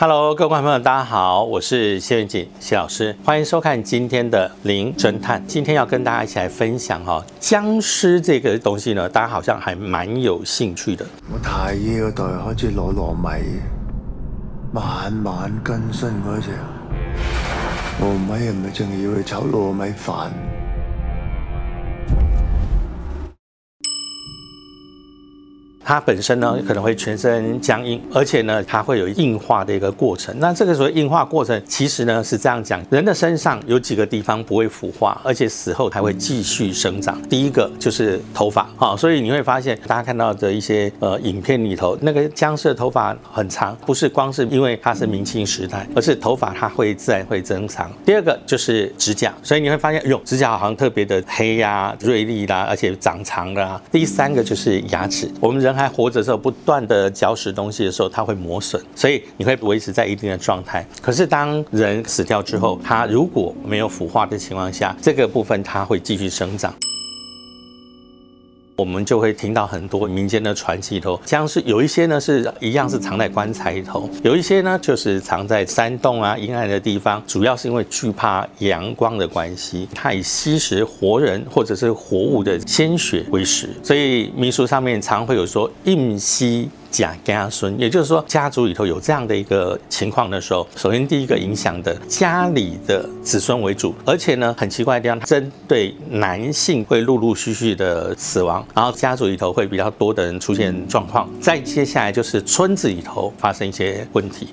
Hello，各位观众朋友，大家好，我是谢元锦谢老师，欢迎收看今天的《零侦探》。今天要跟大家一起来分享哈，僵尸这个东西呢，大家好像还蛮有兴趣的。我太爺嗰代開始攞糯米，慢慢更新嗰只，糯米係咪淨係要去炒糯米飯？它本身呢可能会全身僵硬，而且呢它会有硬化的一个过程。那这个所谓硬化过程，其实呢是这样讲：人的身上有几个地方不会腐化，而且死后还会继续生长。第一个就是头发啊，所以你会发现大家看到的一些呃影片里头，那个僵尸的头发很长，不是光是因为它是明清时代，而是头发它会自然会增长。第二个就是指甲，所以你会发现，哟，指甲好像特别的黑呀、锐利啦，而且长长的。第三个就是牙齿，我们人。还活着的时候，不断的嚼食东西的时候，它会磨损，所以你会维持在一定的状态。可是当人死掉之后，它如果没有腐化的情况下，这个部分它会继续生长。我们就会听到很多民间的传奇里头，像是有一些呢是一样是藏在棺材里头，有一些呢就是藏在山洞啊阴暗的地方，主要是因为惧怕阳光的关系，它以吸食活人或者是活物的鲜血为食，所以民俗上面常会有说应吸。甲家孙，也就是说家族里头有这样的一个情况的时候，首先第一个影响的家里的子孙为主，而且呢很奇怪的地方，针对男性会陆陆续续的死亡，然后家族里头会比较多的人出现状况，再接下来就是村子里头发生一些问题。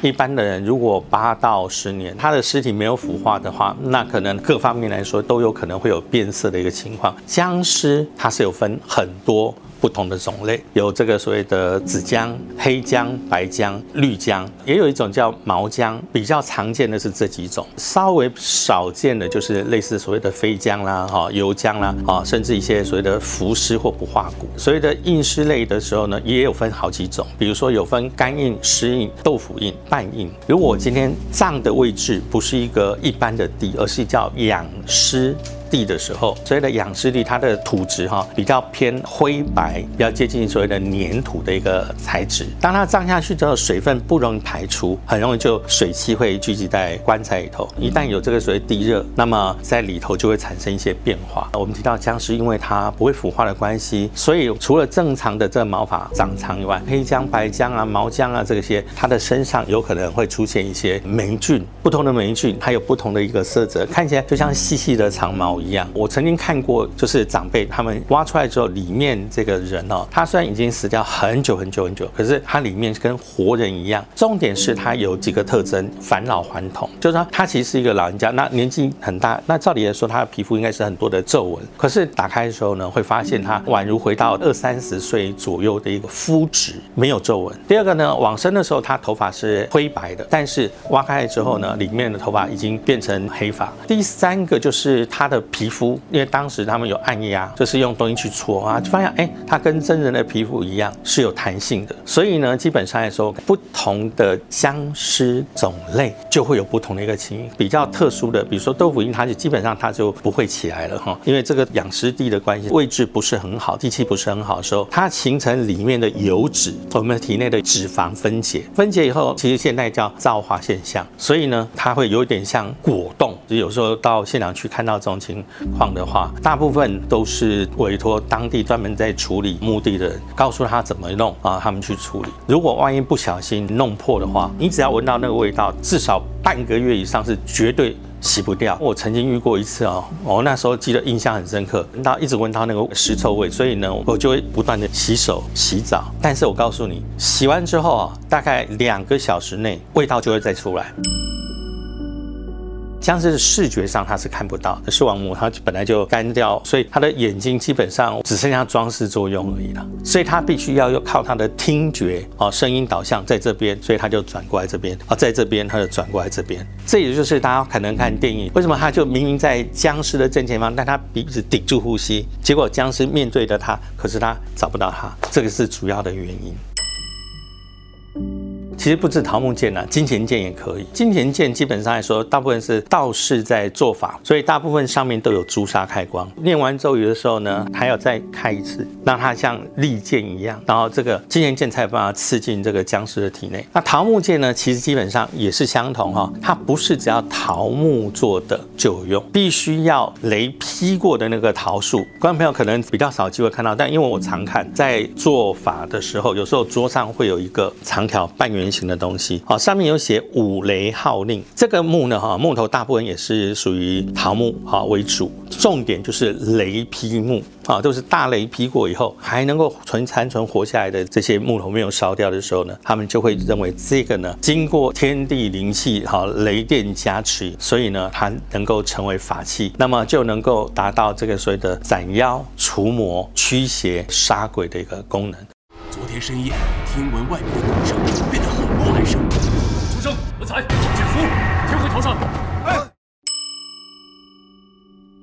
一般的人如果八到十年，他的尸体没有腐化的话，那可能各方面来说都有可能会有变色的一个情况。僵尸它是有分很多。不同的种类有这个所谓的紫姜、黑姜、白姜、绿姜，也有一种叫毛姜。比较常见的是这几种，稍微少见的就是类似所谓的飞姜啦、哈油姜啦、啊，甚至一些所谓的浮尸或不化骨。所谓的硬尸类的时候呢，也有分好几种，比如说有分干硬、湿硬、豆腐硬、半硬。如果我今天脏的位置不是一个一般的地，而是叫养尸。地的时候，所谓的养尸地，它的土质哈比较偏灰白，比较接近所谓的粘土的一个材质。当它胀下去之后，水分不容易排出，很容易就水汽会聚集在棺材里头。一旦有这个所谓地热，那么在里头就会产生一些变化。我们提到僵尸，因为它不会腐化的关系，所以除了正常的这毛发长长以外，黑僵、白僵啊、毛僵啊这些，它的身上有可能会出现一些霉菌。不同的霉菌它有不同的一个色泽，看起来就像细细的长毛。一样，我曾经看过，就是长辈他们挖出来之后，里面这个人哦，他虽然已经死掉很久很久很久，可是他里面跟活人一样。重点是他有几个特征，返老还童，就是说他其实是一个老人家，那年纪很大，那照理来说他的皮肤应该是很多的皱纹，可是打开的时候呢，会发现他宛如回到二三十岁左右的一个肤质，没有皱纹。第二个呢，往生的时候他头发是灰白的，但是挖开来之后呢，里面的头发已经变成黑发。第三个就是他的。皮肤，因为当时他们有按压，就是用东西去搓啊，就发现哎，它跟真人的皮肤一样是有弹性的。所以呢，基本上来说，不同的僵尸种类就会有不同的一个情形。比较特殊的，比如说豆腐印，它就基本上它就不会起来了哈，因为这个养尸地的关系，位置不是很好，地气不是很好的时候，它形成里面的油脂，我们体内的脂肪分解，分解以后，其实现在叫皂化现象，所以呢，它会有点像果冻。就有时候到现场去看到这种情。况的话，大部分都是委托当地专门在处理墓地的人，告诉他怎么弄啊，他们去处理。如果万一不小心弄破的话，你只要闻到那个味道，至少半个月以上是绝对洗不掉。我曾经遇过一次哦，我那时候记得印象很深刻，闻到一直闻到那个尸臭味，所以呢，我就会不断的洗手洗澡。但是我告诉你，洗完之后啊，大概两个小时内味道就会再出来。僵尸的视觉上它是看不到的，视网膜它本来就干掉，所以它的眼睛基本上只剩下装饰作用而已了。所以它必须要靠它的听觉哦，声音导向在这边，所以它就转过来这边啊，在这边它就转过来这边。这也就是大家可能看电影，为什么它就明明在僵尸的正前方，但它鼻子顶住呼吸，结果僵尸面对着它，可是它找不到它，这个是主要的原因。其实不止桃木剑啊，金钱剑也可以。金钱剑基本上来说，大部分是道士在做法，所以大部分上面都有朱砂开光。念完咒语的时候呢，还要再开一次，让它像利剑一样，然后这个金钱剑才有办法刺进这个僵尸的体内。那桃木剑呢，其实基本上也是相同哈，它不是只要桃木做的就有用，必须要雷劈过的那个桃树。观众朋友可能比较少机会看到，但因为我常看，在做法的时候，有时候桌上会有一个长条半圆形的东西，好，上面有写五雷号令。这个木呢，哈，木头大部分也是属于桃木哈为主，重点就是雷劈木啊，都是大雷劈过以后还能够存残存活下来的这些木头没有烧掉的时候呢，他们就会认为这个呢，经过天地灵气哈雷电加持，所以呢，它能够成为法器，那么就能够达到这个所谓的斩妖除魔、驱邪杀鬼的一个功能。深夜，听闻外面的鼓声变得很不安生。出生，文才，减服，天回头上。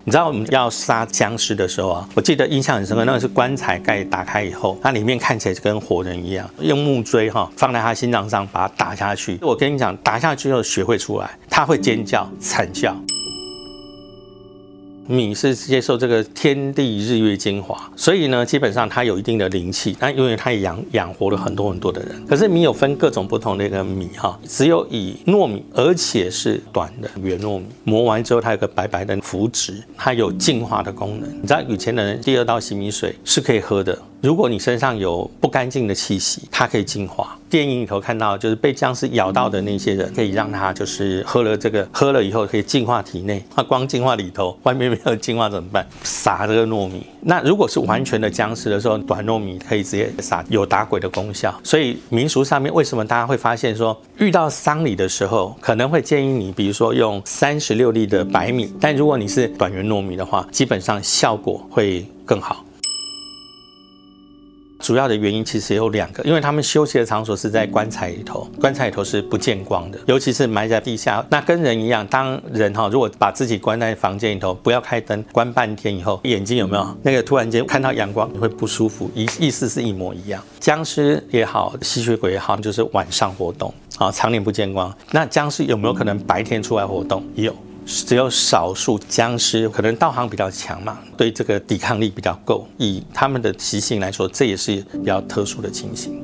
你知道我们要杀僵尸的时候啊，我记得印象很深刻，那个是棺材盖打开以后，它里面看起来就跟活人一样，用木锥哈放在他心脏上把它打下去。我跟你讲，打下去后血会出来，他会尖叫惨叫。米是接受这个天地日月精华，所以呢，基本上它有一定的灵气。那因为它也养养活了很多很多的人。可是米有分各种不同的一个米哈，只有以糯米，而且是短的圆糯米，磨完之后它有个白白的浮质，它有净化的功能。你知道以前的人第二道洗米水是可以喝的。如果你身上有不干净的气息，它可以净化。电影里头看到，就是被僵尸咬到的那些人，可以让他就是喝了这个，喝了以后可以净化体内。那光净化里头，外面没有净化怎么办？撒这个糯米。那如果是完全的僵尸的时候，短糯米可以直接撒，有打鬼的功效。所以民俗上面为什么大家会发现说，遇到丧礼的时候，可能会建议你，比如说用三十六粒的白米，但如果你是短圆糯米的话，基本上效果会更好。主要的原因其实有两个，因为他们休息的场所是在棺材里头，棺材里头是不见光的，尤其是埋在地下。那跟人一样，当人哈如果把自己关在房间里头，不要开灯，关半天以后，眼睛有没有那个突然间看到阳光你会不舒服？意意思是一模一样。僵尸也好，吸血鬼也好，就是晚上活动啊，常年不见光。那僵尸有没有可能白天出来活动？有。只有少数僵尸可能道行比较强嘛，对这个抵抗力比较够。以他们的习性来说，这也是比较特殊的情形。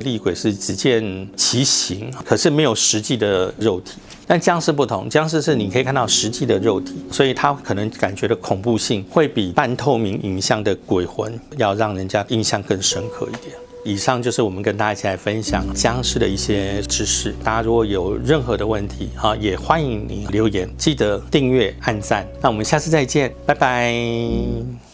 厉鬼是只见其形，可是没有实际的肉体。但僵尸不同，僵尸是你可以看到实际的肉体，所以它可能感觉的恐怖性会比半透明影像的鬼魂要让人家印象更深刻一点。以上就是我们跟大家一起来分享僵尸的一些知识。大家如果有任何的问题，哈，也欢迎你留言，记得订阅、按赞。那我们下次再见，拜拜。